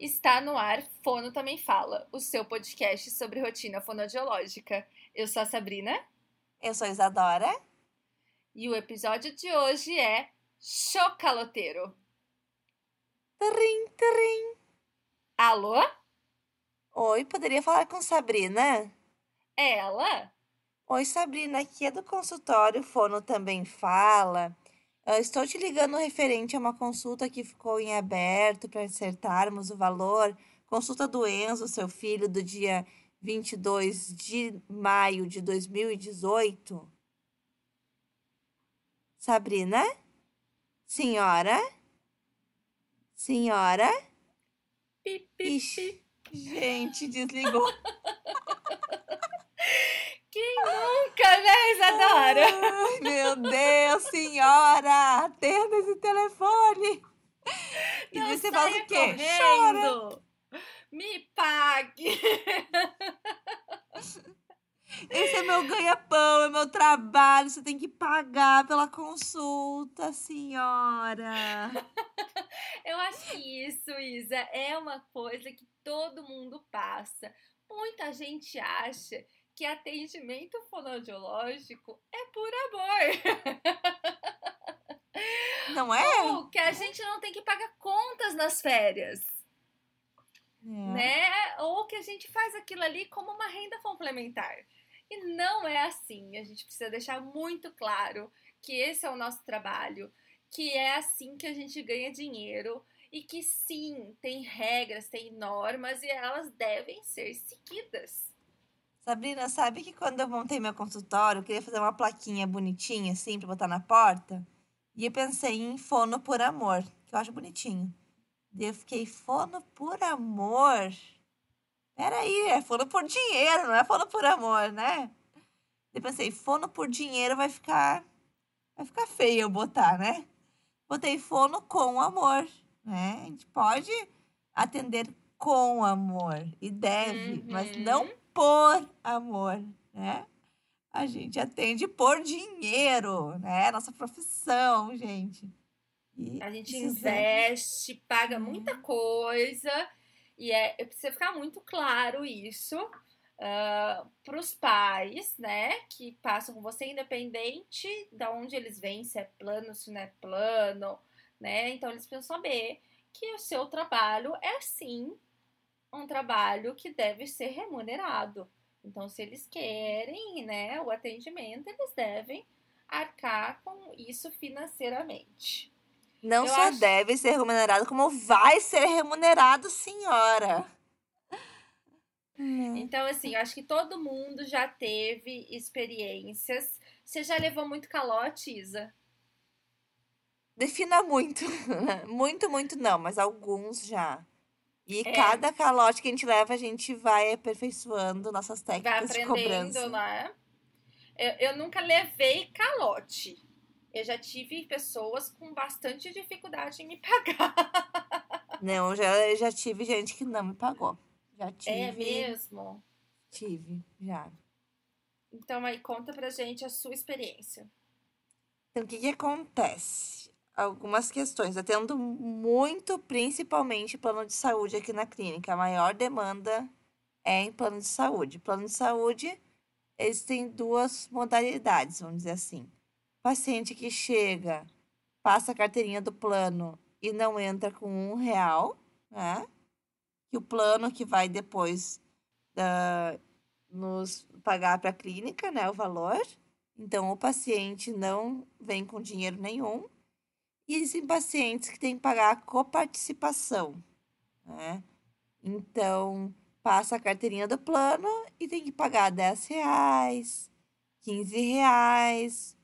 Está no ar Fono Também Fala, o seu podcast sobre rotina fonodiológica. Eu sou a Sabrina. Eu sou a Isadora. E o episódio de hoje é Chocaloteiro. Trim, trim. Alô? Oi, poderia falar com Sabrina? É ela? Oi, Sabrina, aqui é do consultório Fono Também Fala. Eu estou te ligando referente a uma consulta que ficou em aberto para acertarmos o valor. Consulta do Enzo, seu filho, do dia 22 de maio de 2018. Sabrina? Senhora? Senhora? Ixi, gente, desligou. Quem nunca, né, Isadora? Ai, meu Deus, senhora! Atenda esse telefone! E Não você saia o quê? Chora! correndo. Me pague. Esse é meu ganha-pão, é meu trabalho. Você tem que pagar pela consulta, senhora. Eu acho que isso, Isa, é uma coisa que todo mundo passa. Muita gente acha que atendimento fonoaudiológico é por amor. Não é? Ou que a gente não tem que pagar contas nas férias, É. né? Ou que a gente faz aquilo ali como uma renda complementar. E não é assim. A gente precisa deixar muito claro que esse é o nosso trabalho, que é assim que a gente ganha dinheiro e que sim, tem regras, tem normas e elas devem ser seguidas. Sabrina, sabe que quando eu montei meu consultório, eu queria fazer uma plaquinha bonitinha, assim, pra botar na porta? E eu pensei em fono por amor, que eu acho bonitinho. Daí eu fiquei, fono por amor? Peraí, é fono por dinheiro, não é fono por amor, né? Eu pensei, fono por dinheiro vai ficar. Vai ficar feio eu botar, né? Botei fono com amor, né? A gente pode atender com amor e deve, mas Uhum. não por amor, né? A gente atende por dinheiro, né? Nossa profissão, gente. E A gente investe, paga Uhum. muita coisa e é precisa ficar muito claro isso para os pais, né, que passam com você, independente de onde eles vêm, se é plano, se não é plano, né? Então eles precisam saber que o seu trabalho é sim um trabalho que deve ser remunerado. Então, se eles querem, né, o atendimento, eles devem arcar com isso financeiramente. Não Eu só acho- deve ser remunerado, como vai ser remunerado, senhora. Então, assim, eu acho que todo mundo já teve experiências. Você já levou muito calote, Isa? Defina muito. muito, muito não, mas alguns já. E É. cada calote que a gente leva, a gente vai aperfeiçoando nossas Vai técnicas de cobrança. aprendendo, né? Eu, eu nunca levei calote. Eu já tive pessoas com bastante dificuldade em me pagar. Não, eu já, eu já tive gente que não me pagou. Já tive. É mesmo? Tive, já. Então, aí, conta pra gente a sua experiência. Então, o que que acontece? Algumas questões. Eu tendo muito, principalmente, plano de saúde aqui na clínica. A maior demanda é em plano de saúde. Plano de saúde, eles têm duas modalidades, vamos dizer assim. Paciente que chega, passa a carteirinha do plano e não entra com um real, né? O plano que vai depois nos pagar para a clínica, né? O valor. Então, o paciente não vem com dinheiro nenhum. E existem pacientes que têm que pagar a coparticipação, né? Então, passa a carteirinha do plano e tem que pagar 10 reais, 15 reais,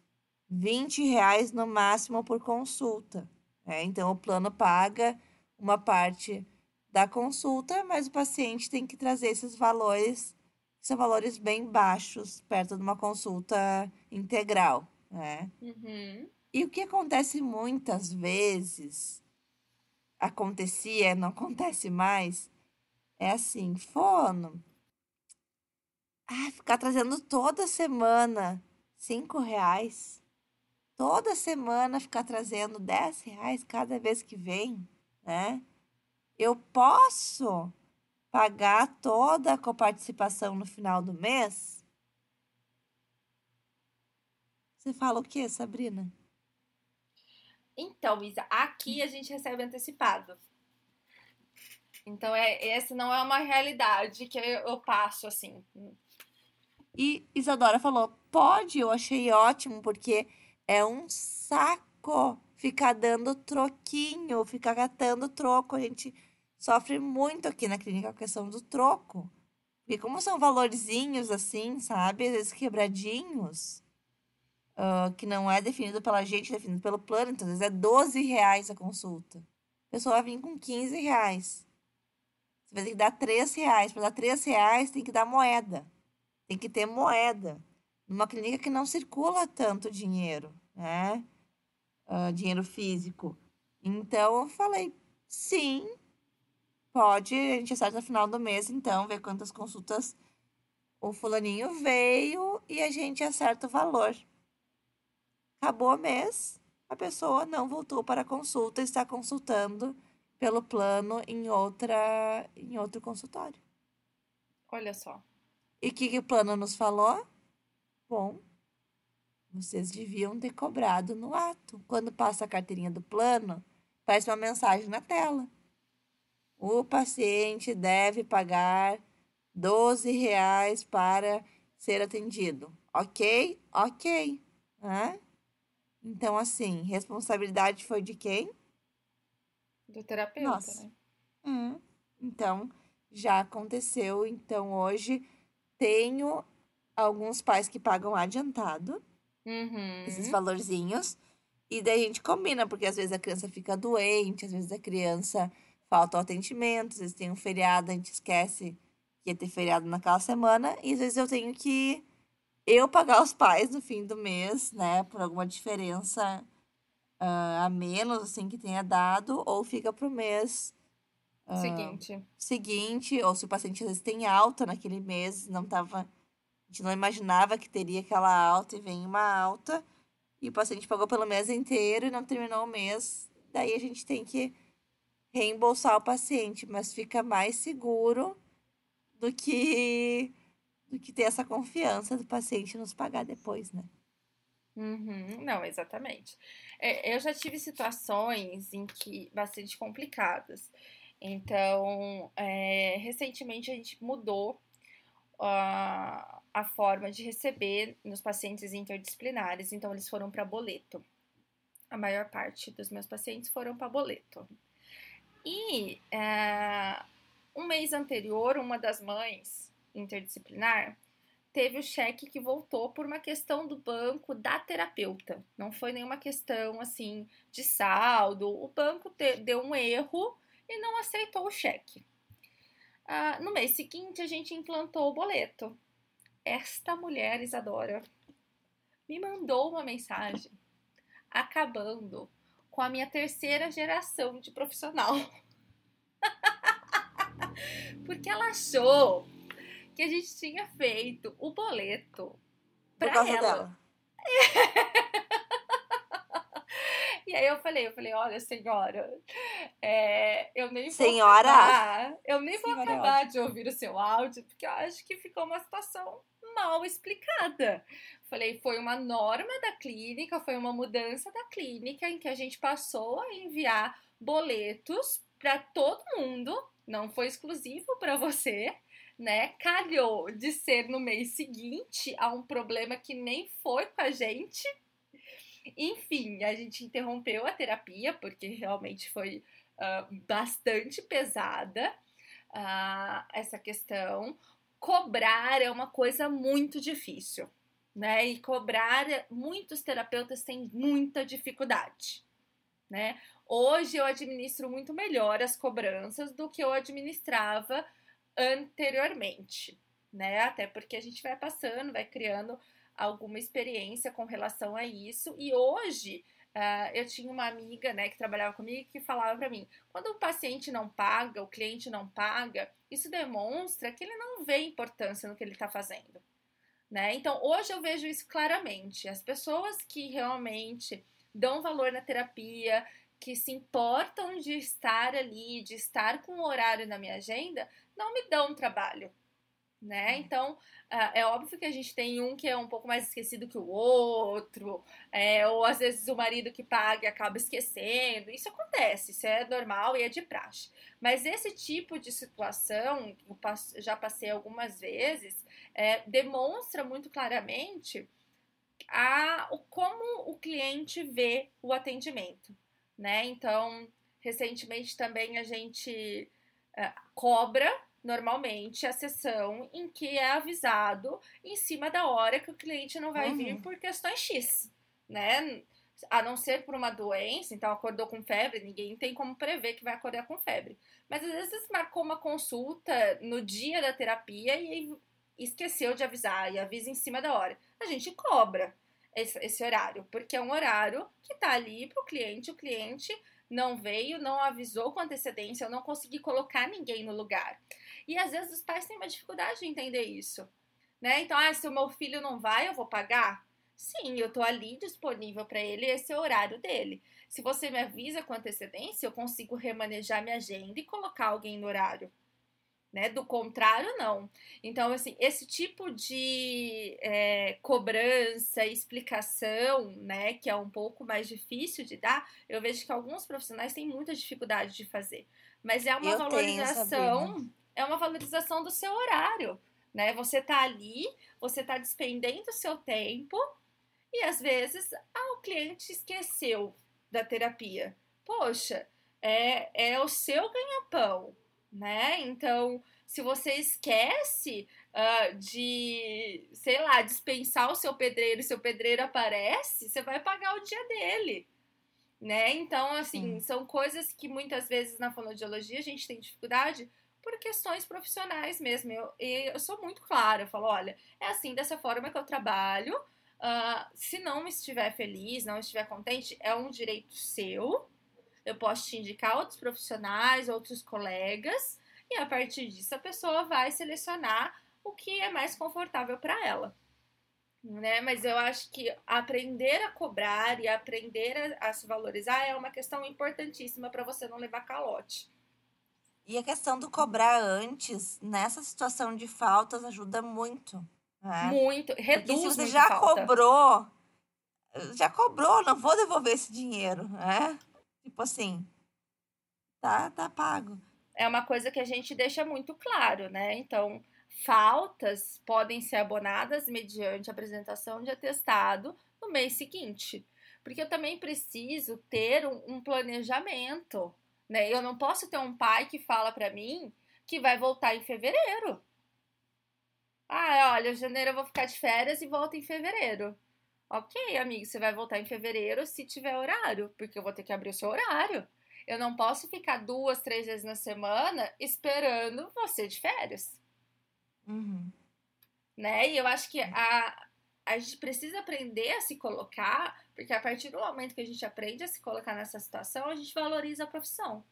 20 reais no máximo por consulta. né? Então, o plano paga uma parte da consulta, mas o paciente tem que trazer esses valores, que são valores bem baixos, perto de uma consulta integral, né? Uhum. E o que acontece muitas vezes, acontecia, não acontece mais, é assim, fono. Ah, ficar trazendo toda semana cinco reais. Toda semana ficar trazendo dez reais cada vez que vem, né? eu posso pagar toda a coparticipação no final do mês? Você fala o quê, Sabrina? Então, Isa, aqui a gente recebe antecipado. Então, é, essa não é uma realidade que eu passo assim. E Isadora falou: pode, eu achei ótimo, porque é um saco ficar dando troquinho, ficar catando troco. A gente sofre muito aqui na clínica a questão do troco. E como são valorzinhos assim, sabe? Às vezes quebradinhos, uh, que não é definido pela gente, é definido pelo plano. Então, às vezes é 12 reais a consulta. A pessoa vai vir com 15 reais. Você vai ter que dar 3 reais. Para dar 3 reais, tem que dar moeda. Tem que ter moeda. Numa clínica que não circula tanto dinheiro, né? Uh, dinheiro físico. Então, eu falei, sim, pode, a gente acerta no final do mês, então, ver quantas consultas o fulaninho veio e a gente acerta o valor. Acabou o mês, a pessoa não voltou para a consulta, está consultando pelo plano em outra em outro consultório. Olha só. E o que, que o plano nos falou? Bom, vocês deviam ter cobrado no ato. Quando passa a carteirinha do plano, faz uma mensagem na tela. O paciente deve pagar 12 reais para ser atendido. Ok? Ok. Né? Então, assim, responsabilidade foi de quem? Do terapeuta, Nossa. né? Hum. Então, já aconteceu. Então, hoje tenho alguns pais que pagam adiantado uhum. esses valorzinhos. E daí a gente combina, porque às vezes a criança fica doente, às vezes a criança falta o atendimento, às vezes tem um feriado, a gente esquece que ia ter feriado naquela semana, e às vezes eu tenho que eu pagar os pais no fim do mês, né, por alguma diferença uh, a menos, assim, que tenha dado, ou fica pro mês uh, seguinte. seguinte, ou se o paciente às vezes tem alta naquele mês, não tava, a gente não imaginava que teria aquela alta e vem uma alta, e o paciente pagou pelo mês inteiro e não terminou o mês, daí a gente tem que reembolsar o paciente, mas fica mais seguro do que do que ter essa confiança do paciente nos pagar depois, né? Uhum, não, exatamente. É, eu já tive situações em que bastante complicadas. Então, é, recentemente a gente mudou a, a forma de receber nos pacientes interdisciplinares. Então, eles foram para boleto. A maior parte dos meus pacientes foram para boleto. E é, um mês anterior, uma das mães interdisciplinar teve o cheque que voltou por uma questão do banco da terapeuta. Não foi nenhuma questão assim de saldo. O banco te, deu um erro e não aceitou o cheque. Ah, no mês seguinte, a gente implantou o boleto. Esta mulher, Isadora, me mandou uma mensagem acabando com a minha terceira geração de profissional. Porque ela achou que a gente tinha feito o boleto pra Por ela. Dela. E aí eu falei, eu falei, olha, senhora, é, eu nem vou senhora. acabar, eu nem vou senhora acabar de ouvir o seu áudio, porque eu acho que ficou uma situação mal explicada. Falei, foi uma norma da clínica, foi uma mudança da clínica em que a gente passou a enviar boletos para todo mundo, não foi exclusivo para você, né? Calhou de ser no mês seguinte a um problema que nem foi com a gente. Enfim, a gente interrompeu a terapia porque realmente foi uh, bastante pesada uh, essa questão. Cobrar é uma coisa muito difícil, né? E cobrar, muitos terapeutas têm muita dificuldade, né? Hoje eu administro muito melhor as cobranças do que eu administrava anteriormente, né? Até porque a gente vai passando, vai criando alguma experiência com relação a isso. E hoje uh, eu tinha uma amiga, né, que trabalhava comigo que falava para mim: quando o paciente não paga, o cliente não paga, isso demonstra que ele não vê importância no que ele está fazendo. Né? Então, hoje eu vejo isso claramente. As pessoas que realmente dão valor na terapia, que se importam de estar ali, de estar com o horário na minha agenda, não me dão trabalho, né? Uhum. Então, é óbvio que a gente tem um que é um pouco mais esquecido que o outro, é, ou às vezes o marido que paga acaba esquecendo. Isso acontece, isso é normal e é de praxe. Mas esse tipo de situação, eu já passei algumas vezes, é, demonstra muito claramente a, o, como o cliente vê o atendimento né? Então, recentemente também a gente cobra normalmente a sessão em que é avisado em cima da hora que o cliente não vai uhum. vir por questões X, né? A não ser por uma doença, então acordou com febre, ninguém tem como prever que vai acordar com febre. Mas às vezes marcou uma consulta no dia da terapia e esqueceu de avisar e avisa em cima da hora. A gente cobra esse, esse horário, porque é um horário que está ali para o cliente, o cliente não veio, não avisou com antecedência, eu não consegui colocar ninguém no lugar. E às vezes os pais têm uma dificuldade de entender isso. Né? Então, ah, se o meu filho não vai, eu vou pagar? Sim, eu tô ali disponível para ele, esse é o horário dele. Se você me avisa com antecedência, eu consigo remanejar minha agenda e colocar alguém no horário né? Do contrário, não. Então, assim, esse tipo de é, cobrança, explicação, né, que é um pouco mais difícil de dar, eu vejo que alguns profissionais têm muita dificuldade de fazer. Mas é uma eu valorização, tenho, é uma valorização do seu horário, né? Você tá ali, você tá despendendo o seu tempo e às vezes ah, o cliente esqueceu da terapia. Poxa, é, é o seu ganha-pão né? Então, se você esquece uh, de, sei lá, dispensar o seu pedreiro, seu pedreiro aparece, você vai pagar o dia dele, né? Então, assim, são coisas que muitas vezes na fonoaudiologia a gente tem dificuldade por questões profissionais mesmo. Eu, eu sou muito clara, eu falo, olha, é assim, dessa forma que eu trabalho. Uh, se não estiver feliz, não estiver contente, é um direito seu, eu posso te indicar outros profissionais, outros colegas, e a partir disso a pessoa vai selecionar o que é mais confortável para ela. Né? Mas eu acho que aprender a cobrar e aprender a, a se valorizar é uma questão importantíssima para você não levar calote. E a questão do cobrar antes, nessa situação de faltas, ajuda muito. Né? Muito, reduz Porque se você já falta. cobrou, já cobrou, não vou devolver esse dinheiro, né? Tipo assim, tá, tá pago. É uma coisa que a gente deixa muito claro, né? Então, faltas podem ser abonadas mediante apresentação de atestado no mês seguinte. Porque eu também preciso ter um, um planejamento, né? Eu não posso ter um pai que fala para mim que vai voltar em fevereiro. Ah, olha, janeiro eu vou ficar de férias e volto em fevereiro. Ok, amigo, você vai voltar em fevereiro se tiver horário, porque eu vou ter que abrir o seu horário. Eu não posso ficar duas, três vezes na semana esperando você de férias. Uhum. Né? E eu acho que a, a gente precisa aprender a se colocar, porque a partir do momento que a gente aprende a se colocar nessa situação, a gente valoriza a profissão.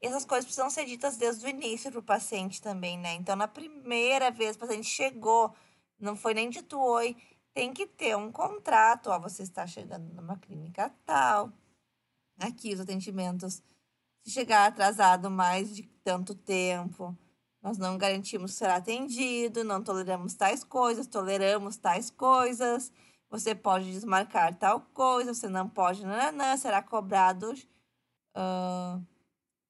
Essas coisas precisam ser ditas desde o início para o paciente também, né? Então, na primeira vez que o paciente chegou, não foi nem dito oi, tem que ter um contrato. Ó, você está chegando numa clínica tal. Aqui os atendimentos. Se chegar atrasado mais de tanto tempo, nós não garantimos será atendido, não toleramos tais coisas, toleramos tais coisas. Você pode desmarcar tal coisa, você não pode, nananã, será cobrado, uh,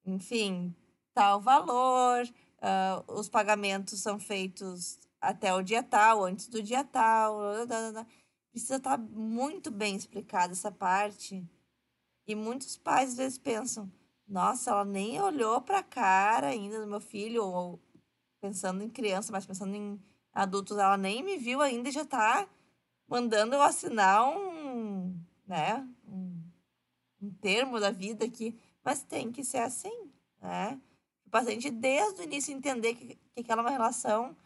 enfim, tal valor. Uh, os pagamentos são feitos até o dia tal, antes do dia tal. Precisa estar tá muito bem explicada essa parte. E muitos pais às vezes pensam: nossa, ela nem olhou para a cara ainda do meu filho, ou pensando em criança, mas pensando em adultos, ela nem me viu ainda e já está mandando eu assinar um, né, um, um termo da vida aqui. Mas tem que ser assim, né? O paciente, desde o início, entender que, que aquela é uma relação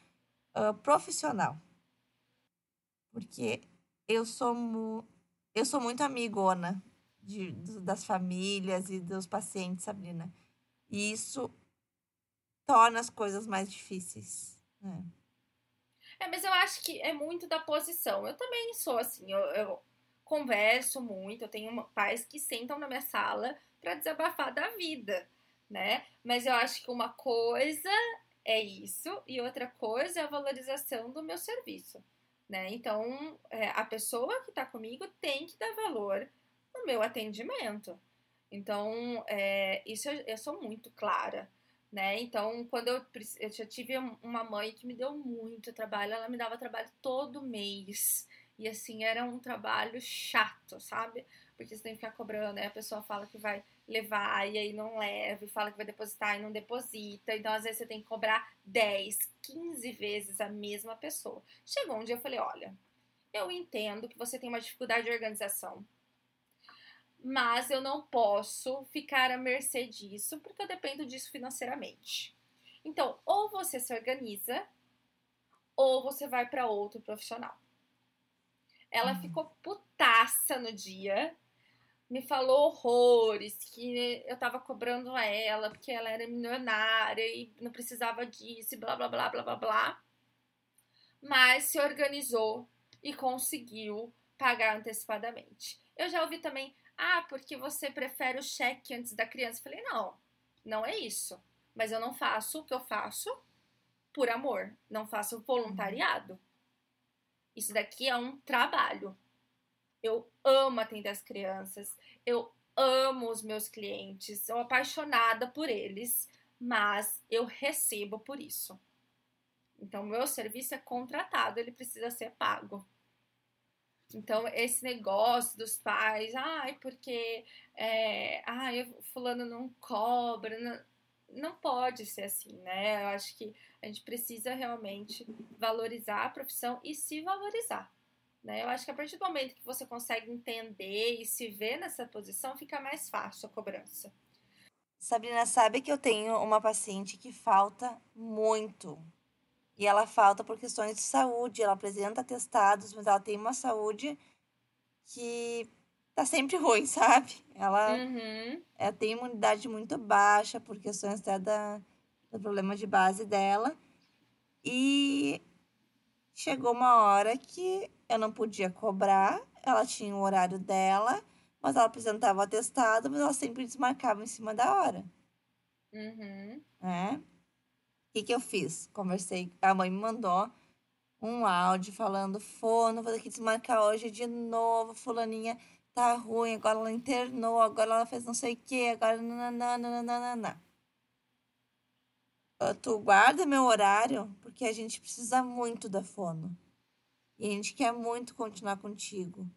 uh, profissional. Porque eu sou, mu eu sou muito amigona de, das famílias e dos pacientes, Sabrina. E isso torna as coisas mais difíceis. Né? É, mas eu acho que é muito da posição. Eu também sou assim. Eu, eu converso muito, eu tenho pais que sentam na minha sala para desabafar da vida, né? Mas eu acho que uma coisa é isso e outra coisa é a valorização do meu serviço, né? Então, é, a pessoa que está comigo tem que dar valor no meu atendimento. Então, é, isso eu, eu, sou muito clara, né? Então, quando eu, eu já tive uma mãe que me deu muito trabalho, ela me dava trabalho todo mês. E assim, era um trabalho chato, sabe? Porque você tem que ficar cobrando, aí a pessoa fala que vai levar e aí não leva, e fala que vai depositar e não deposita. Então, às vezes, você tem que cobrar 10, 15 vezes a mesma pessoa. Chegou um dia eu falei: olha, eu entendo que você tem uma dificuldade de organização, mas eu não posso ficar à mercê disso porque eu dependo disso financeiramente. Então, ou você se organiza, ou você vai para outro profissional. Ela uhum. ficou putaça no dia, me falou horrores, que eu tava cobrando a ela, porque ela era milionária e não precisava disso, e blá blá blá blá blá blá. Mas se organizou e conseguiu pagar antecipadamente. Eu já ouvi também, ah, porque você prefere o cheque antes da criança. Eu falei, não, não é isso. Mas eu não faço o que eu faço por amor, não faço voluntariado. Isso daqui é um trabalho. Eu amo atender as crianças, eu amo os meus clientes, sou apaixonada por eles, mas eu recebo por isso. Então, meu serviço é contratado, ele precisa ser pago. Então, esse negócio dos pais, ai, porque é, ai, fulano não cobra, não, não pode ser assim, né? Eu acho que a gente precisa realmente valorizar a profissão e se valorizar. Né? Eu acho que a partir do momento que você consegue entender e se ver nessa posição, fica mais fácil a cobrança. Sabrina, sabe que eu tenho uma paciente que falta muito. E ela falta por questões de saúde. Ela apresenta atestados, mas ela tem uma saúde que tá sempre ruim, sabe? Ela, uhum. ela tem imunidade muito baixa por questões até da, do problema de base dela. E chegou uma hora que eu não podia cobrar, ela tinha o horário dela, mas ela apresentava o atestado, mas ela sempre desmarcava em cima da hora. Uhum. É? O que, que eu fiz? Conversei, a mãe me mandou um áudio falando: Fono, vou ter que desmarcar hoje de novo, fulaninha tá ruim, agora ela internou, agora ela fez não sei o que, agora nananana. Tu guarda meu horário, porque a gente precisa muito da fono. E a gente quer muito continuar contigo.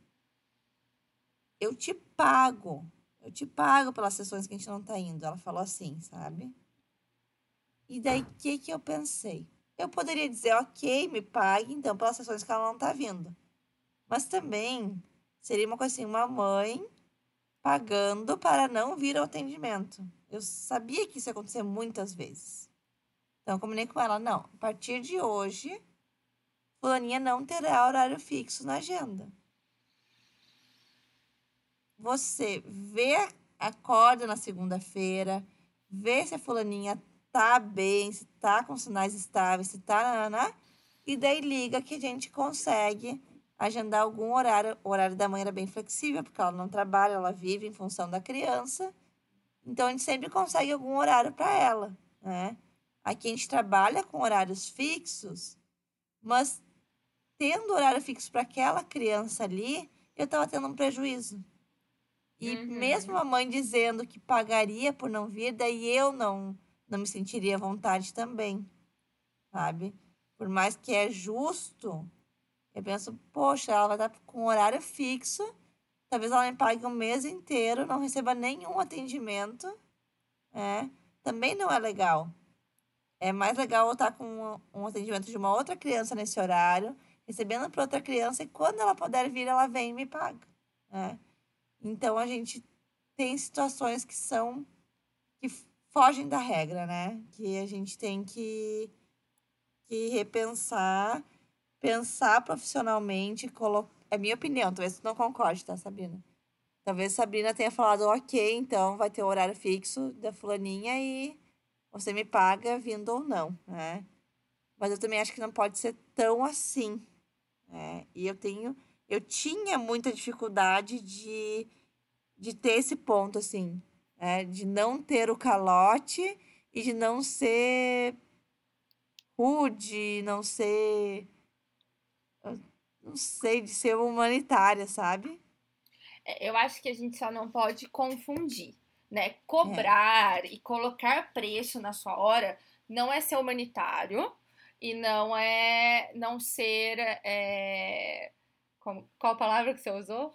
Eu te pago. Eu te pago pelas sessões que a gente não tá indo. Ela falou assim, sabe? E daí, o que que eu pensei? Eu poderia dizer, ok, me pague, então, pelas sessões que ela não tá vindo. Mas também Seria uma coisa assim, uma mãe pagando para não vir ao atendimento. Eu sabia que isso ia acontecer muitas vezes. Então, eu combinei com ela, não, a partir de hoje, fulaninha não terá horário fixo na agenda. Você vê, acorda na segunda-feira, vê se a fulaninha tá bem, se tá com sinais estáveis, se tá, né? E daí liga que a gente consegue agendar algum horário. O horário da mãe era bem flexível, porque ela não trabalha, ela vive em função da criança. Então, a gente sempre consegue algum horário para ela, né? Aqui a gente trabalha com horários fixos, mas tendo horário fixo para aquela criança ali, eu estava tendo um prejuízo. E uhum. mesmo a mãe dizendo que pagaria por não vir, daí eu não, não me sentiria à vontade também, sabe? Por mais que é justo, eu penso, poxa, ela vai estar com horário fixo, talvez ela me pague um mês inteiro, não receba nenhum atendimento, é, também não é legal. É mais legal eu estar com um, atendimento de uma outra criança nesse horário, recebendo para outra criança, e quando ela puder vir, ela vem e me paga. Né? Então a gente tem situações que são que fogem da regra, né? Que a gente tem que, que repensar pensar profissionalmente, colocar. É minha opinião, talvez tu não concorde, tá, Sabrina? Talvez Sabrina tenha falado, ok, então vai ter o horário fixo da fulaninha e você me paga vindo ou não, né? Mas eu também acho que não pode ser tão assim, né? E eu tenho, eu tinha muita dificuldade de, de ter esse ponto, assim, né? de não ter o calote e de não ser rude, não ser. Não sei, de ser humanitária, sabe? É, eu acho que a gente só não pode confundir, né? Cobrar é. e colocar preço na sua hora não é ser humanitário e não é não ser. É, como, qual palavra que você usou?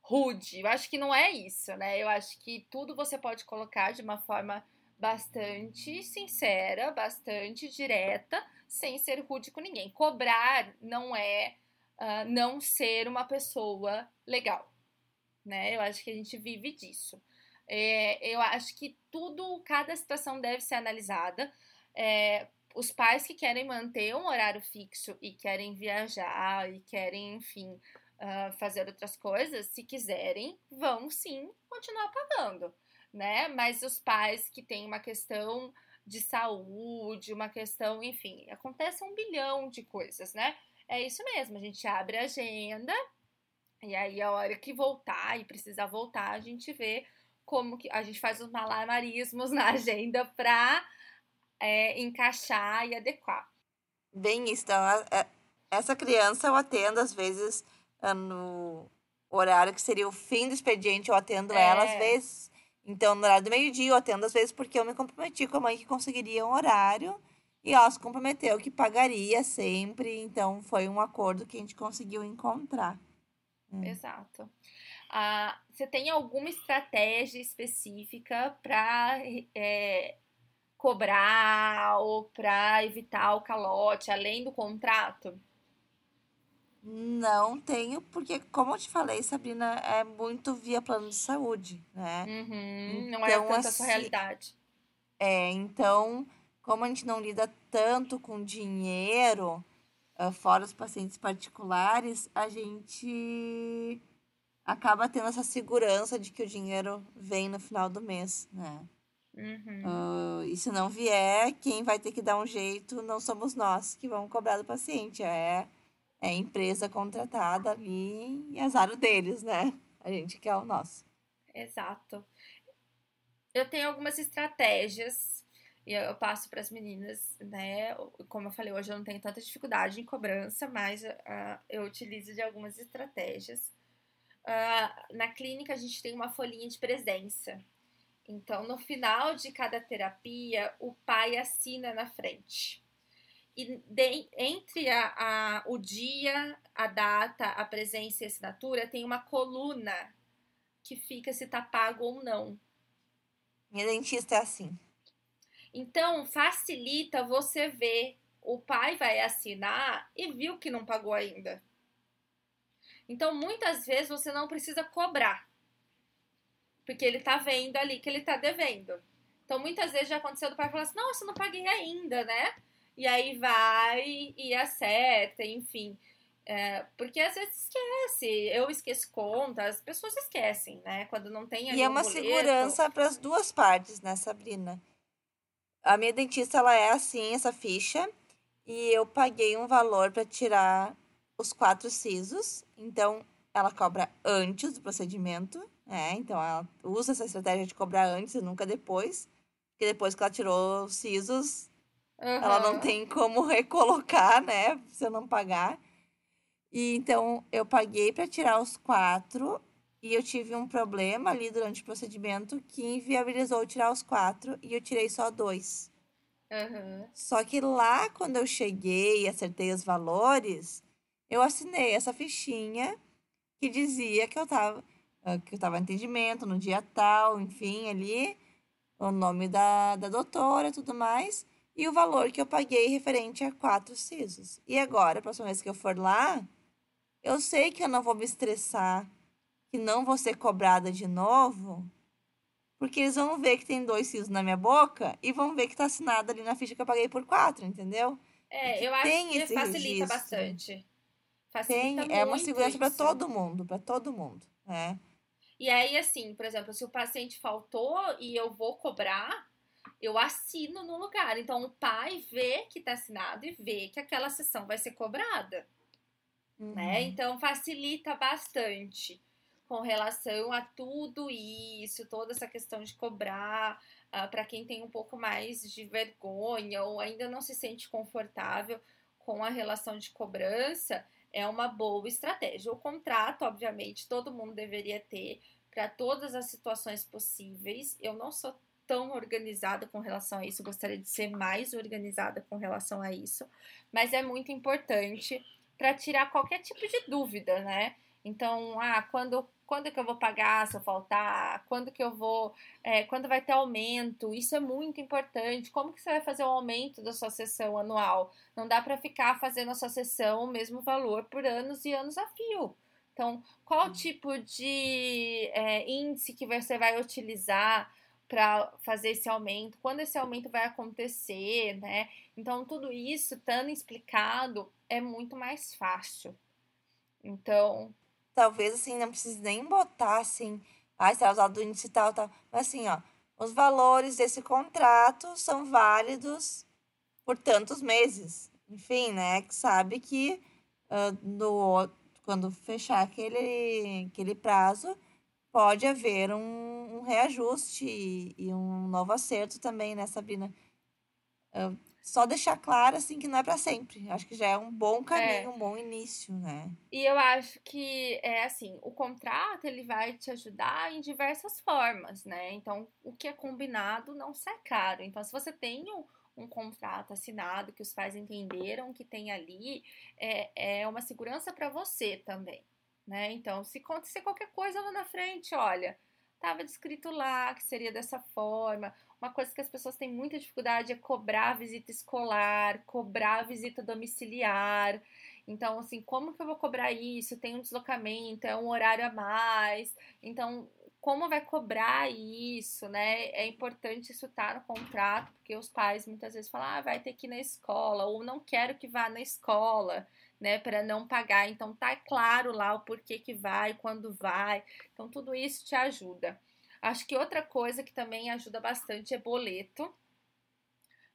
Rude. Eu acho que não é isso, né? Eu acho que tudo você pode colocar de uma forma bastante sincera, bastante direta, sem ser rude com ninguém. Cobrar não é uh, não ser uma pessoa legal, né? Eu acho que a gente vive disso. É, eu acho que tudo, cada situação deve ser analisada. É, os pais que querem manter um horário fixo e querem viajar e querem, enfim, uh, fazer outras coisas, se quiserem, vão sim continuar pagando né? Mas os pais que têm uma questão de saúde, uma questão, enfim, acontece um bilhão de coisas, né? É isso mesmo, a gente abre a agenda e aí a hora que voltar e precisar voltar, a gente vê como que a gente faz os malabarismos na agenda para é, encaixar e adequar. Bem isso, então, essa criança eu atendo às vezes no horário que seria o fim do expediente, eu atendo é. ela às vezes então, no horário do meio-dia, eu atendo às vezes porque eu me comprometi com a mãe que conseguiria um horário e ela se comprometeu que pagaria sempre. Então, foi um acordo que a gente conseguiu encontrar. Hum. Exato. Ah, você tem alguma estratégia específica para é, cobrar ou para evitar o calote, além do contrato? Não tenho, porque, como eu te falei, Sabrina, é muito via plano de saúde, né? Uhum, não é então, é tanta assim, realidade. É, então, como a gente não lida tanto com dinheiro, uh, fora os pacientes particulares, a gente acaba tendo essa segurança de que o dinheiro vem no final do mês, né? Uhum. Uh, e se não vier, quem vai ter que dar um jeito não somos nós que vamos cobrar do paciente, é é empresa contratada ali e azar deles, né? A gente quer o nosso. Exato. Eu tenho algumas estratégias e eu passo para as meninas, né? Como eu falei, hoje eu não tenho tanta dificuldade em cobrança, mas uh, eu utilizo de algumas estratégias. Uh, na clínica, a gente tem uma folhinha de presença. Então, no final de cada terapia, o pai assina na frente. E de, entre a, a, o dia, a data, a presença e a assinatura, tem uma coluna que fica se tá pago ou não. Minha dentista é assim. Então, facilita você ver. O pai vai assinar e viu que não pagou ainda. Então, muitas vezes você não precisa cobrar. Porque ele tá vendo ali que ele tá devendo. Então, muitas vezes já aconteceu do pai falar assim: Nossa, não paguei ainda, né? e aí vai e acerta, enfim. É, porque às vezes esquece, eu esqueço conta, as pessoas esquecem, né? Quando não tem E é uma boleto. segurança para as duas partes, né, Sabrina? A minha dentista, ela é assim, essa ficha, e eu paguei um valor para tirar os quatro sisos, então ela cobra antes do procedimento, né? Então ela usa essa estratégia de cobrar antes e nunca depois, porque depois que ela tirou os sisos, Uhum. Ela não tem como recolocar, né? Se eu não pagar. E então eu paguei para tirar os quatro e eu tive um problema ali durante o procedimento que inviabilizou tirar os quatro e eu tirei só dois. Uhum. Só que lá, quando eu cheguei e acertei os valores, eu assinei essa fichinha que dizia que eu tava, que eu tava em atendimento no dia tal, enfim, ali, o nome da, da doutora e tudo mais e o valor que eu paguei referente a quatro sisos. E agora, a próxima vez que eu for lá, eu sei que eu não vou me estressar, que não vou ser cobrada de novo, porque eles vão ver que tem dois sisos na minha boca e vão ver que tá assinado ali na ficha que eu paguei por quatro, entendeu? É, eu acho que facilita registro. bastante. Facilita tem, é uma segurança para todo mundo, para todo mundo, né? E aí, assim, por exemplo, se o paciente faltou e eu vou cobrar, eu assino no lugar. Então o pai vê que está assinado e vê que aquela sessão vai ser cobrada. uhum. né? Então facilita bastante com relação a tudo isso, toda essa questão de cobrar, uh, ah, para quem tem um pouco mais de vergonha ou ainda não se sente confortável com a relação de cobrança, é uma boa estratégia. O contrato, obviamente, todo mundo deveria ter para todas as situações possíveis. Eu não sou tão organizada com relação a isso, gostaria de ser mais organizada com relação a isso, mas é muito importante para tirar qualquer tipo de dúvida, né? Então, ah, quando quando que eu vou pagar se eu faltar? Quando que eu vou, é, quando vai ter aumento? Isso é muito importante. Como que você vai fazer o aumento da sua sessão anual? Não dá para ficar fazendo a sua sessão o mesmo valor por anos e anos a fio. Então, qual tipo de é, índice que você vai utilizar para fazer esse aumento? Quando esse aumento vai acontecer, né? Então, tudo isso estando explicado é muito mais fácil. Então, talvez assim, não precise nem botar assim, ah, será usado do índice tal, tal. Mas assim, ó, os valores desse contrato são válidos por tantos meses. Enfim, né? Que sabe que uh, no, quando fechar aquele, aquele prazo, pode haver um, um reajuste e, e, um novo acerto também, né, Sabrina? Uh, só deixar claro, assim, que não é para sempre. Acho que já é um bom caminho, é. um bom início, né? E eu acho que, é assim, o contrato, ele vai te ajudar em diversas formas, né? Então, o que é combinado não sai caro. Então, se você tem um, um contrato assinado, que os pais entenderam que tem ali, é, é uma segurança para você também, né? Então, se acontecer qualquer coisa lá na frente, olha, estava descrito lá que seria dessa forma, uma coisa que as pessoas têm muita dificuldade é cobrar visita escolar, cobrar visita domiciliar. Então, assim, como que eu vou cobrar isso? Tem um deslocamento, é um horário a mais. Então, como vai cobrar isso, né? É importante isso estar tá no contrato, porque os pais muitas vezes falam, ah, vai ter que ir na escola, ou não quero que vá na escola, né, para não pagar. Então, tá claro lá o porquê que vai, quando vai. Então, tudo isso te ajuda. Acho que outra coisa que também ajuda bastante é boleto.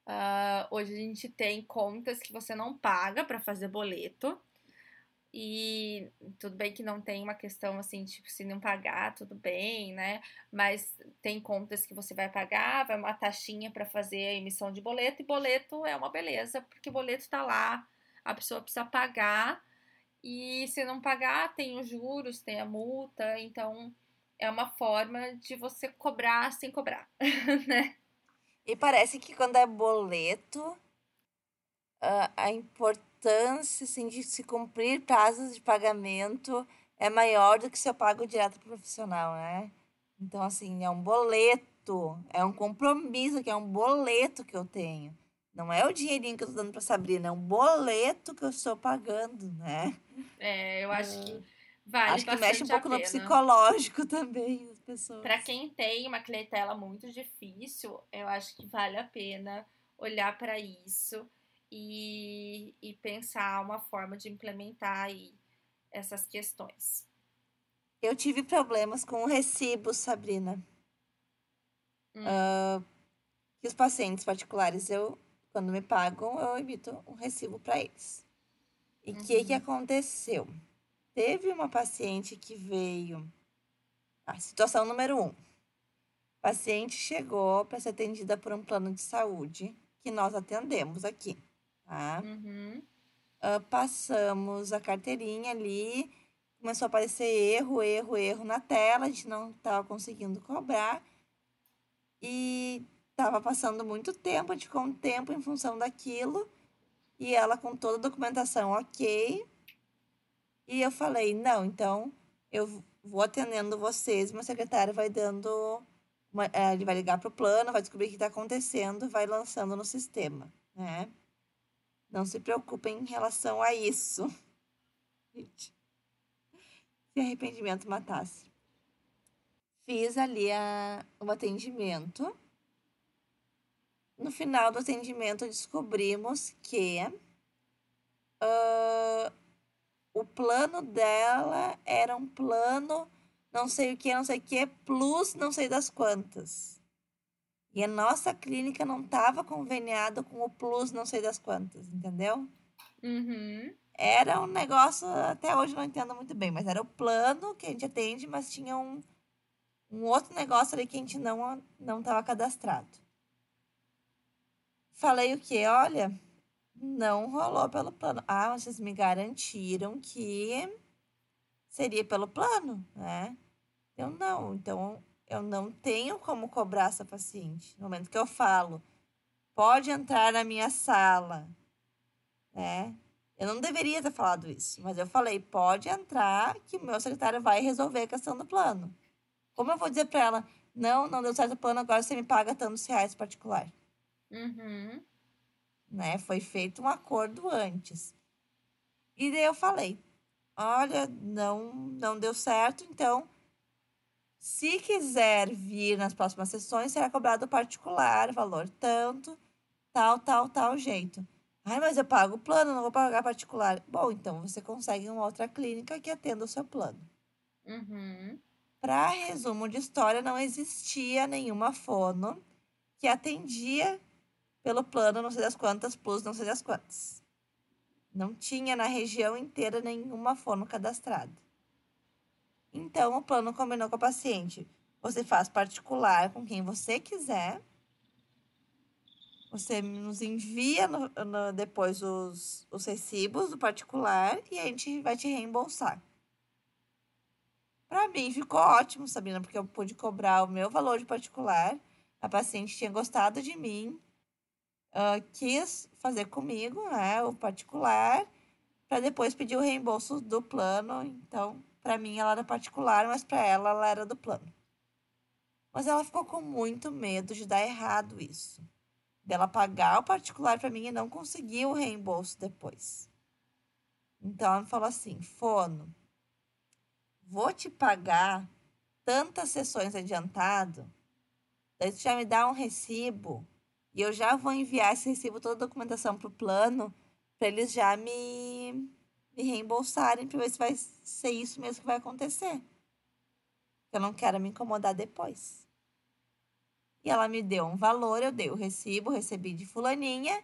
Uh, hoje a gente tem contas que você não paga para fazer boleto. E tudo bem que não tem uma questão assim, tipo, se não pagar, tudo bem, né? Mas tem contas que você vai pagar, vai uma taxinha para fazer a emissão de boleto, e boleto é uma beleza, porque boleto tá lá, a pessoa precisa pagar, e se não pagar, tem os juros, tem a multa, então é uma forma de você cobrar sem cobrar, né? E parece que quando é boleto, a importância assim, de se cumprir prazos de pagamento é maior do que se eu pago direto pro profissional, né? Então, assim, é um boleto, é um compromisso, que é um boleto que eu tenho. Não é o dinheirinho que eu tô dando pra Sabrina, é um boleto que eu estou pagando, né? É, eu acho que Vale Acho que mexe um pouco no psicológico também das pessoas. Para quem tem uma clientela muito difícil, eu acho que vale a pena olhar para isso e, e pensar uma forma de implementar aí essas questões. Eu tive problemas com o recibo, Sabrina. Hum. Uh, que os pacientes particulares, eu, quando me pagam, eu emito um recibo para eles. E o uhum. que, que aconteceu? Teve uma paciente que veio. A situação número um. A paciente chegou para ser atendida por um plano de saúde que nós atendemos aqui, tá? Uhum. Uh, passamos a carteirinha ali, começou a aparecer erro, erro, erro na tela, a gente não estava conseguindo cobrar e estava passando muito tempo, de com tempo em função daquilo e ela com toda a documentação ok, e eu falei, não, então eu vou atendendo vocês, meu secretário vai dando. Uma, é, ele vai ligar para o plano, vai descobrir o que está acontecendo, vai lançando no sistema, né? Não se preocupem em relação a isso. Gente, se arrependimento matasse. Fiz ali a, o atendimento. No final do atendimento, descobrimos que uh, o plano dela era um plano não sei o que, não sei o que, plus não sei das quantas. E a nossa clínica não estava conveniada com o plus não sei das quantas, entendeu? Uhum. era um negócio, até hoje não entendo muito bem, mas era o plano que a gente atende, mas tinha um, um outro negócio ali que a gente não não estava cadastrado. Falei o que? Olha, não rolou pelo plano. Ah, vocês me garantiram que seria pelo plano, né? Eu não, então eu não tenho como cobrar essa paciente. No momento que eu falo, pode entrar na minha sala, né? Eu não deveria ter falado isso, mas eu falei, pode entrar, que o meu secretário vai resolver a questão do plano. Como eu vou dizer para ela, não, não deu certo o plano, agora você me paga tantos reais particular? Uhum. Né? Foi feito um acordo antes. E daí eu falei, olha, não, não deu certo, então, se quiser vir nas próximas sessões, será cobrado particular, valor tanto, tal, tal, tal jeito. Ai, mas eu pago o plano, não vou pagar particular. Bom, então você consegue uma outra clínica que atenda o seu plano. Uhum. Para resumo de história, não existia nenhuma fono que atendia pelo plano não sei das quantas, plus não sei das quantas. Não tinha na região inteira nenhuma fono cadastrada. Então, o plano combinou com a paciente. Você faz particular com quem você quiser você nos envia no, no, depois os, os recibos do particular e a gente vai te reembolsar. Para mim ficou ótimo, Sabina, porque eu pude cobrar o meu valor de particular. A paciente tinha gostado de mim, quis fazer comigo né, o particular, para depois pedir o reembolso do plano. Então, para mim ela era particular, mas para ela ela era do plano. Mas ela ficou com muito medo de dar errado isso dela pagar o particular para mim e não conseguir o reembolso depois. Então ela me falou assim: Fono, vou te pagar tantas sessões adiantado, daí tu já me dá um recibo e eu já vou enviar esse recibo, toda a documentação para o plano, para eles já me, me reembolsarem, para ver se vai ser isso mesmo que vai acontecer. Eu não quero me incomodar depois. E ela me deu um valor, eu dei o recibo, recebi de fulaninha,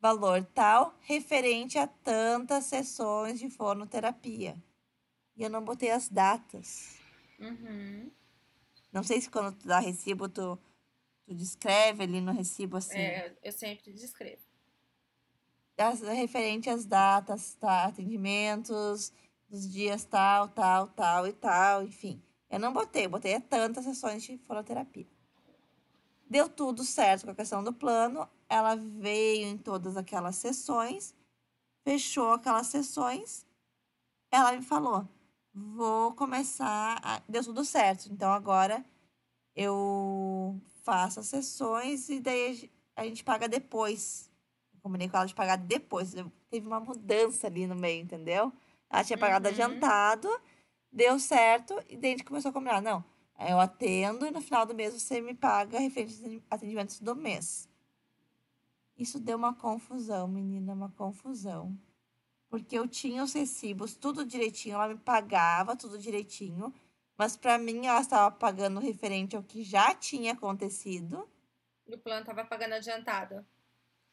valor tal, referente a tantas sessões de fonoterapia. E eu não botei as datas. Uhum. Não sei se quando tu dá recibo, tu, tu descreve ali no recibo assim. É, eu sempre descrevo. As, referente às datas, tá? Atendimentos, dos dias tal, tal, tal e tal, enfim. Eu não botei, botei tantas sessões de fonoterapia. Deu tudo certo com a questão do plano. Ela veio em todas aquelas sessões, fechou aquelas sessões. Ela me falou: vou começar. A... Deu tudo certo. Então agora eu faço as sessões e daí a gente paga depois. Eu combinei com ela de pagar depois. Teve uma mudança ali no meio, entendeu? Ela tinha pagado uhum. adiantado, deu certo, e daí a gente começou a combinar. Não, eu atendo e no final do mês você me paga referente aos atendimentos do mês. Isso deu uma confusão, menina, uma confusão. Porque eu tinha os recibos tudo direitinho, ela me pagava tudo direitinho, mas para mim ela estava pagando referente ao que já tinha acontecido. E o plano estava pagando adiantado.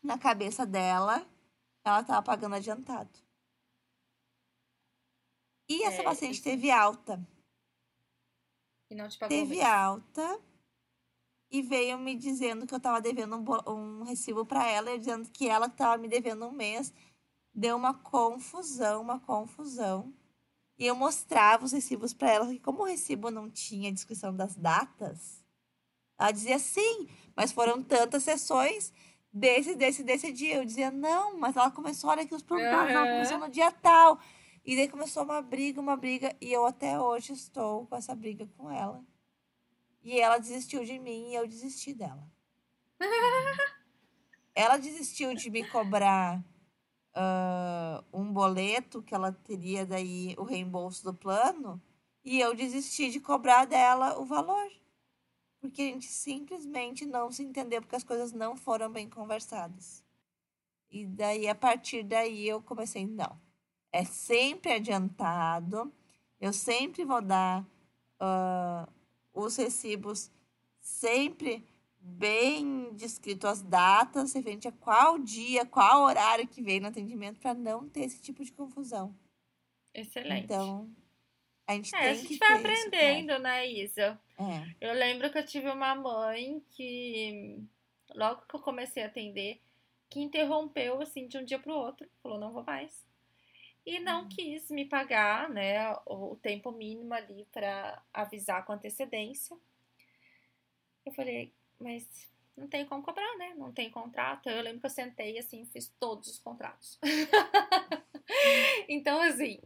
Na cabeça dela, ela estava pagando adiantado. E essa é, paciente teve alta. E não te pagou Teve alta e veio me dizendo que eu estava devendo um, um recibo para ela, e dizendo que ela estava me devendo um mês. Deu uma confusão, uma confusão. E eu mostrava os recibos para ela, que como o recibo não tinha descrição das datas, ela dizia sim, mas foram tantas sessões desse, desse, desse dia. Eu dizia não, mas ela começou, olha que os programas, uhum. ela começou no dia tal. E daí começou uma briga, uma briga, e eu até hoje estou com essa briga com ela. E ela desistiu de mim e eu desisti dela. ela desistiu de me cobrar uh, um boleto que ela teria daí o reembolso do plano e eu desisti de cobrar dela o valor. Porque a gente simplesmente não se entendeu, porque as coisas não foram bem conversadas. E daí, a partir daí, eu comecei, não, é sempre adiantado. Eu sempre vou dar uh, os recibos sempre bem descrito as datas, referente a qual dia, qual horário que vem no atendimento, para não ter esse tipo de confusão. Excelente. Então, a gente É, tem a gente que vai isso aprendendo, né, Isa? É. Eu lembro que eu tive uma mãe que, logo que eu comecei a atender, que interrompeu, assim, de um dia pro outro. Falou, não vou mais. E não Hum. quis me pagar, né, o o tempo mínimo ali para avisar com antecedência. Eu falei, mas não tem como cobrar, né? Não tem contrato. Eu lembro que eu sentei, assim, fiz todos os contratos. Então, assim...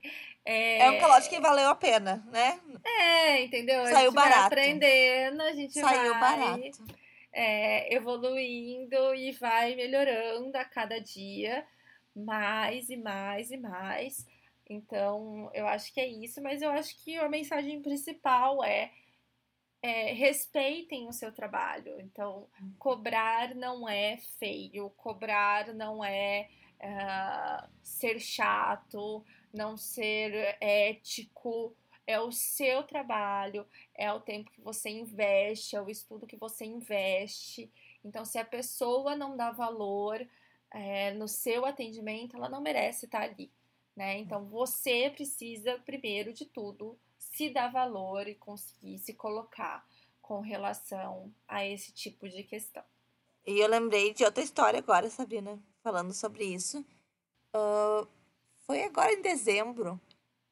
É um calote que valeu a pena, né? É, entendeu? A Saiu gente vai barato. aprendendo, a gente Saiu vai barato. é, evoluindo e vai melhorando a cada dia, mais e mais e mais. Então, eu acho que é isso, mas eu acho que a mensagem principal é, é, respeitem o seu trabalho. Então, cobrar não é feio, cobrar não é ah, ser chato, não ser ético. É o seu trabalho, é o tempo que você investe, é o estudo que você investe. Então, se a pessoa não dá valor é, no seu atendimento, ela não merece estar ali. Né? Então, você precisa, primeiro de tudo, se dar valor e conseguir se colocar com relação a esse tipo de questão. E eu lembrei de outra história agora, Sabrina, falando sobre isso. Ah, foi agora em dezembro.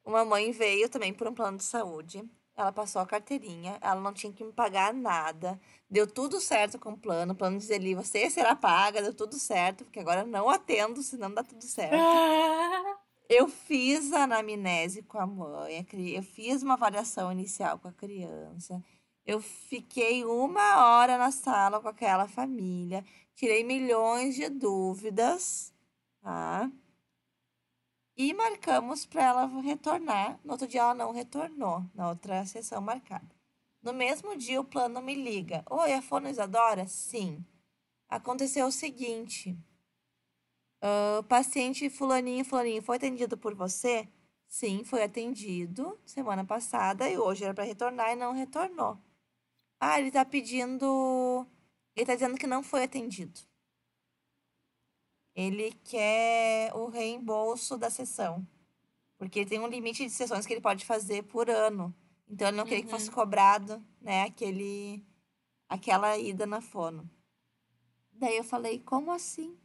Uma mãe veio também por um plano de saúde. Ela passou a carteirinha, ela não tinha que me pagar nada. Deu tudo certo com o plano. O plano dizia ali, você será paga, deu tudo certo, porque agora não atendo se não dá tudo certo. Eu fiz a anamnese com a mãe, eu fiz uma avaliação inicial com a criança. Eu fiquei uma hora na sala com aquela família, tirei milhões de dúvidas, tá? E marcamos para ela retornar. No outro dia ela não retornou, na outra sessão marcada. No mesmo dia o plano me liga. Oi, a Fono Isadora? Sim. Aconteceu o seguinte. O paciente fulaninho, fulaninho, foi atendido por você? Sim, foi atendido semana passada e hoje era para retornar e não retornou. Ah, ele tá pedindo. Ele tá dizendo que não foi atendido. Ele quer o reembolso da sessão. Porque ele tem um limite de sessões que ele pode fazer por ano. Então ele não queria que fosse Uhum. cobrado, né, aquele aquela ida na fono. Daí eu falei: "Como assim?"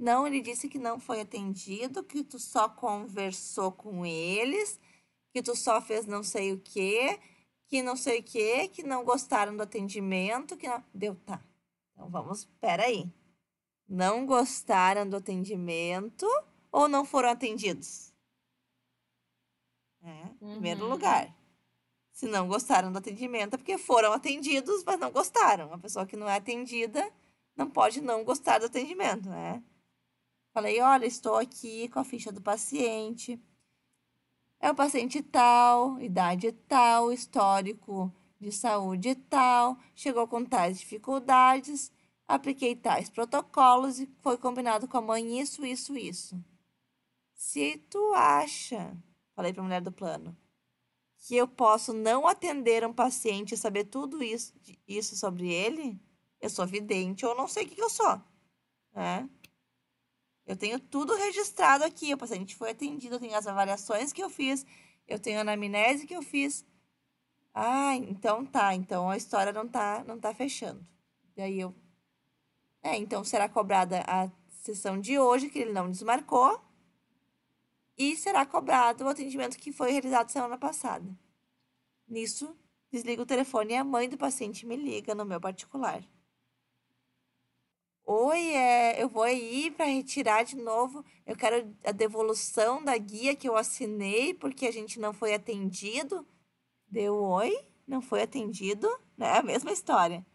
Não, ele disse que não foi atendido, que tu só conversou com eles, que tu só fez não sei o quê, que não sei o quê, que não gostaram do atendimento, que não... Deu, tá. Então vamos, peraí. Não gostaram do atendimento ou não foram atendidos? É, em primeiro Uhum. lugar. Se não gostaram do atendimento é porque foram atendidos, mas não gostaram. Uma pessoa que não é atendida não pode não gostar do atendimento, né? Falei, olha, estou aqui com a ficha do paciente. É o paciente tal, idade tal, histórico de saúde tal, chegou com tais dificuldades, apliquei tais protocolos e foi combinado com a mãe isso, isso, isso. Se tu acha, falei para a mulher do plano, que eu posso não atender um paciente e saber tudo isso, isso sobre ele, eu sou vidente ou não sei o que, que eu sou, né? Eu tenho tudo registrado aqui. O paciente foi atendido, eu tenho as avaliações que eu fiz, eu tenho a anamnese que eu fiz. Ah, então tá. Então a história não tá, não tá fechando. Daí eu. É, então será cobrada a sessão de hoje, que ele não desmarcou. E será cobrado o atendimento que foi realizado semana passada. Nisso, desliga o telefone e a mãe do paciente me liga no meu particular. Oi, é, eu vou aí para retirar de novo. Eu quero a devolução da guia que eu assinei porque a gente não foi atendido. Deu oi, não foi atendido, né? A mesma história.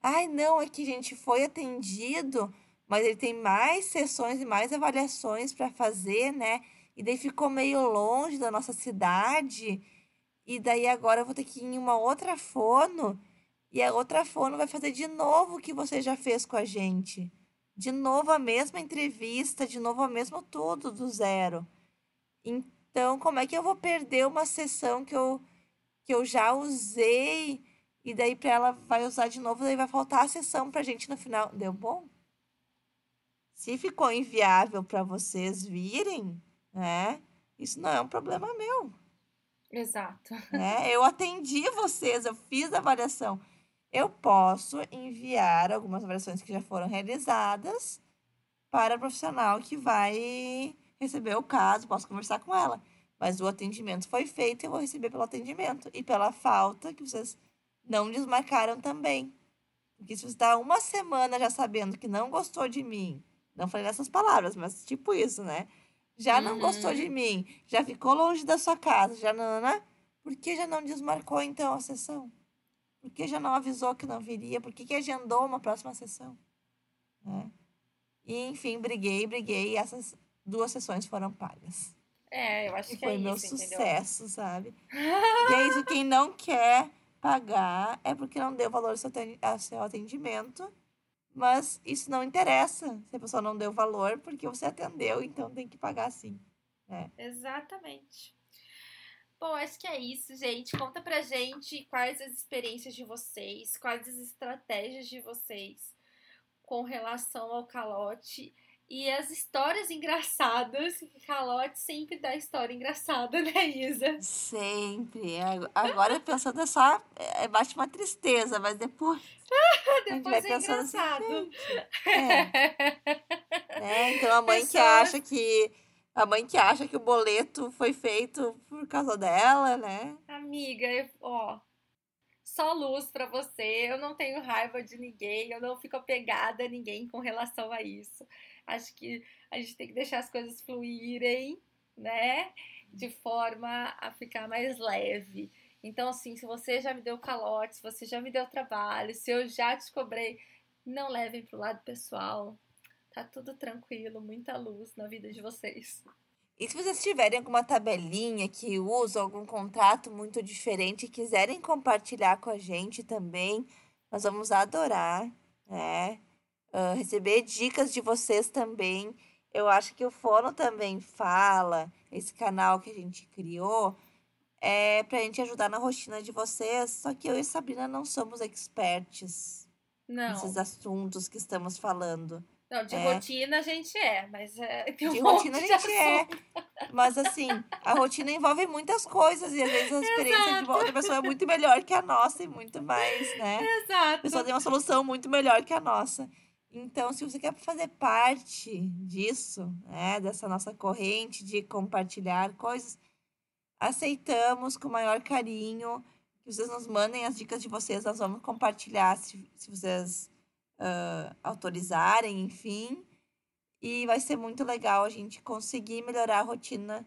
Ai, não, é que a gente foi atendido, mas ele tem mais sessões e mais avaliações para fazer, né? E daí ficou meio longe da nossa cidade. E daí agora eu vou ter que ir em uma outra fono. E a outra fono vai fazer de novo o que você já fez com a gente. De novo a mesma entrevista, de novo a mesmo tudo do zero. Então, como é que eu vou perder uma sessão que eu, que eu já usei E daí pra ela vai usar de novo, daí vai faltar a sessão pra gente no final. Deu bom? Se ficou inviável para vocês virem, né? Isso não é um problema meu. Exato. Né? Eu atendi vocês, eu fiz a avaliação. Eu posso enviar algumas avaliações que já foram realizadas para a profissional que vai receber o caso, posso conversar com ela. Mas o atendimento foi feito e eu vou receber pelo atendimento. E pela falta que vocês não desmarcaram também. Porque se você está uma semana já sabendo que não gostou de mim, não falei nessas palavras, mas tipo isso, né? Já não gostou de Uhum. mim, já ficou longe da sua casa, já não? Por que já não desmarcou então a sessão? Por que já não avisou que não viria? Por que, que agendou uma próxima sessão? Né? E, enfim, briguei, briguei e essas duas sessões foram pagas. É, eu acho E que é foi meu isso, entendeu? sucesso, sabe? E é isso, quem não quer pagar é porque não deu valor ao seu atendi- ao seu atendimento. Mas isso não interessa se a pessoa não deu valor, porque você atendeu, então tem que pagar sim. Exatamente. Bom, acho que é isso, gente. Conta pra gente quais as experiências de vocês, quais as estratégias de vocês com relação ao calote e as histórias engraçadas. que Calote sempre dá história engraçada, né, Isa? Sempre. Ag- Agora pensando é só. é, bate uma tristeza, mas depois. a gente vai Depois é assim, engraçado. É, né? Então a mãe que Pessoas- acha que. A mãe que acha que o boleto foi feito por causa dela, né? Amiga, eu- ó, só luz pra você. Eu não tenho raiva de ninguém, eu não fico apegada a ninguém com relação a isso. Acho que a gente tem que deixar as coisas fluírem, né? De forma a ficar mais leve. Então, assim, se você já me deu calote, se você já me deu trabalho, se eu já te cobrei, não levem pro lado pessoal. Tá tudo tranquilo, muita luz na vida de vocês. E se vocês tiverem alguma tabelinha que usa algum contrato muito diferente e quiserem compartilhar com a gente também, nós vamos adorar, né? Ah, receber dicas de vocês também. Eu acho que o Fono também fala, esse canal que a gente criou, é pra gente ajudar na rotina de vocês. Só que eu e Sabrina não somos experts nesses Não, assuntos que estamos falando. Não, de É. rotina a gente é, mas é, um De monte rotina a de gente é. assunto. Mas assim, a rotina envolve muitas coisas e às vezes a experiência de uma outra pessoa é muito melhor que a nossa e muito mais, né? A Exato. pessoa tem uma solução muito melhor que a nossa. Então, se você quer fazer parte disso, né, dessa nossa corrente de compartilhar coisas, aceitamos com o maior carinho que vocês nos mandem as dicas de vocês, nós vamos compartilhar se, se vocês ah, autorizarem, enfim. E vai ser muito legal a gente conseguir melhorar a rotina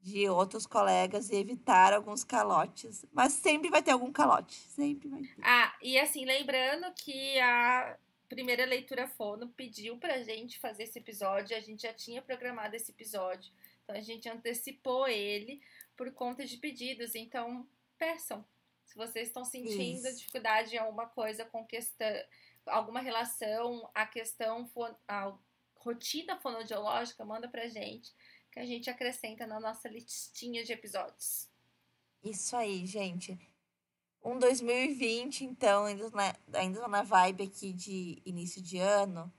de outros colegas e evitar alguns calotes. Mas sempre vai ter algum calote. Sempre vai ter. Ah, e assim, lembrando que a primeira leitura fono pediu pra gente fazer esse episódio, a gente já tinha programado esse episódio, então a gente antecipou ele por conta de pedidos, então peçam. Se vocês estão sentindo Isso. dificuldade em alguma coisa com questão, alguma relação, a questão, a rotina fonodiológica, manda pra gente, que a gente acrescenta na nossa listinha de episódios. Isso aí, gente. Um 2020, então, ainda na, ainda na vibe aqui de início de ano.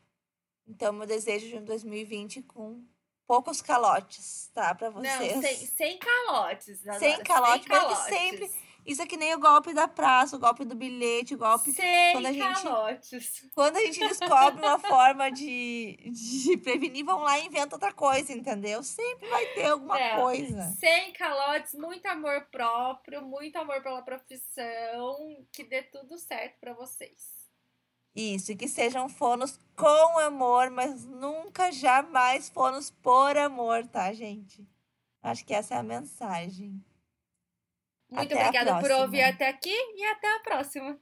Então, meu desejo de um 2020 com poucos calotes, tá? Pra vocês. Não, sem, sem calotes. Sem calote, porque calotes. sempre- Isso é que nem o golpe da praça, o golpe do bilhete, o golpe. Sem quando a gente- calotes. Quando a gente descobre uma forma de, de prevenir, vão lá e inventam outra coisa, entendeu? Sempre vai ter alguma É, coisa. Sem calotes, muito amor próprio, muito amor pela profissão, que dê tudo certo pra vocês. Isso, e que sejam fonos com amor, mas nunca, jamais fonos por amor, tá, gente? Acho que essa é a mensagem. Muito Até obrigada por ouvir até aqui e até a próxima.